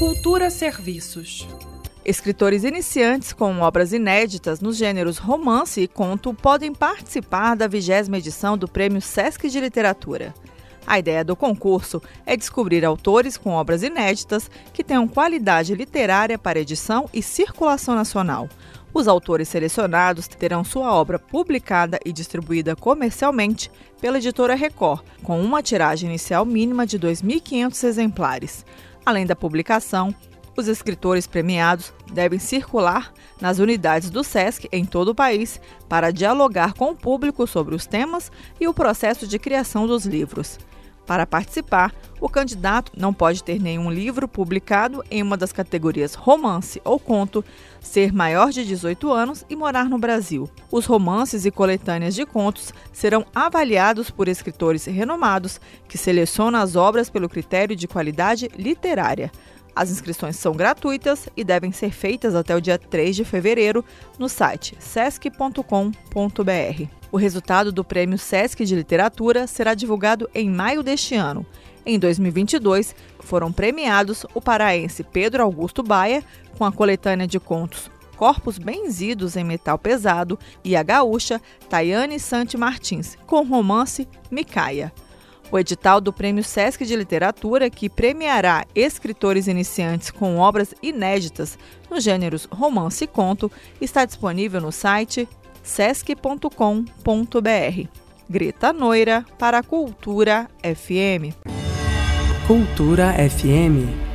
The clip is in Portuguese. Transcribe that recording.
Cultura Serviços. Escritores iniciantes com obras inéditas nos gêneros romance e conto podem participar da vigésima edição do Prêmio Sesc de Literatura. A ideia do concurso é descobrir autores com obras inéditas que tenham qualidade literária para edição e circulação nacional. Os autores selecionados terão sua obra publicada e distribuída comercialmente pela editora Record, com uma tiragem inicial mínima de 2.500 exemplares. Além da publicação, os escritores premiados devem circular nas unidades do SESC em todo o país para dialogar com o público sobre os temas e o processo de criação dos livros. Para participar, o candidato não pode ter nenhum livro publicado em uma das categorias romance ou conto, ser maior de 18 anos e morar no Brasil. Os romances e coletâneas de contos serão avaliados por escritores renomados que selecionam as obras pelo critério de qualidade literária. As inscrições são gratuitas e devem ser feitas até o dia 3 de fevereiro no site sesc.com.br. O resultado do Prêmio Sesc de Literatura será divulgado em maio deste ano. Em 2022, foram premiados o paraense Pedro Augusto Baia, com a coletânea de contos Corpos Benzidos em Metal Pesado, e a gaúcha Tayane Sante Martins, com romance Micaia. O edital do Prêmio Sesc de Literatura, que premiará escritores iniciantes com obras inéditas nos gêneros romance e conto, está disponível no site sesc.com.br. Greta Noira para a Cultura FM. Cultura FM.